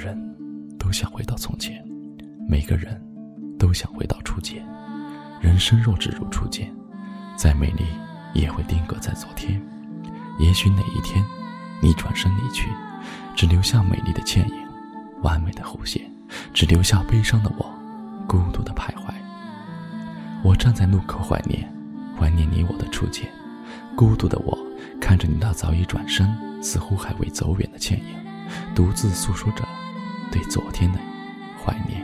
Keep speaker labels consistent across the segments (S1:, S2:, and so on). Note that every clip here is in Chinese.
S1: 人都想回到从前，每个人都想回到初见。人生若只如初见，再美丽也会定格在昨天。也许哪一天，你转身离去，只留下美丽的倩影，完美的弧线，只留下悲伤的我，孤独的徘徊。我站在路口怀念，怀念你我的初见。孤独的我，看着你那早已转身，似乎还未走远的倩影，独自诉说着对昨天的怀念。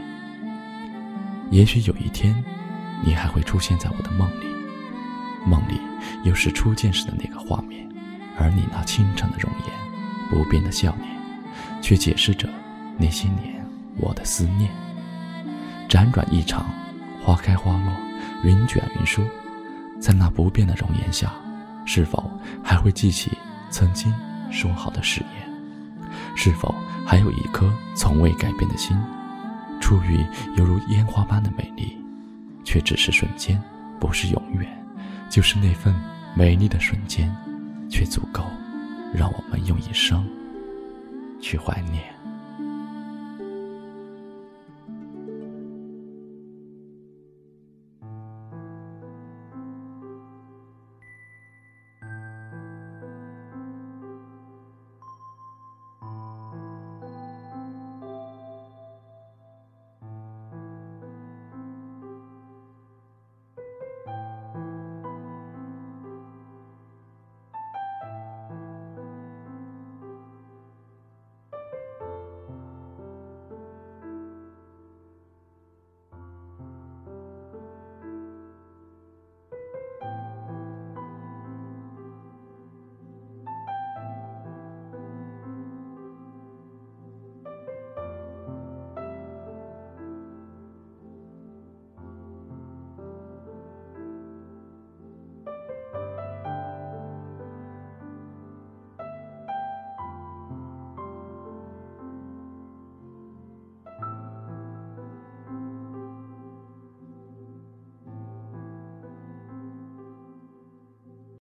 S1: 也许有一天，你还会出现在我的梦里，梦里又是初见时的那个画面，而你那清澈的容颜，不变的笑脸，却解释着那些年我的思念。辗转一场，花开花落，云卷云舒，在那不变的容颜下。是否还会记起曾经说好的誓言？是否还有一颗从未改变的心？初遇犹如烟花般的美丽，却只是瞬间，不是永远。就是那份美丽的瞬间，却足够让我们用一生去怀念。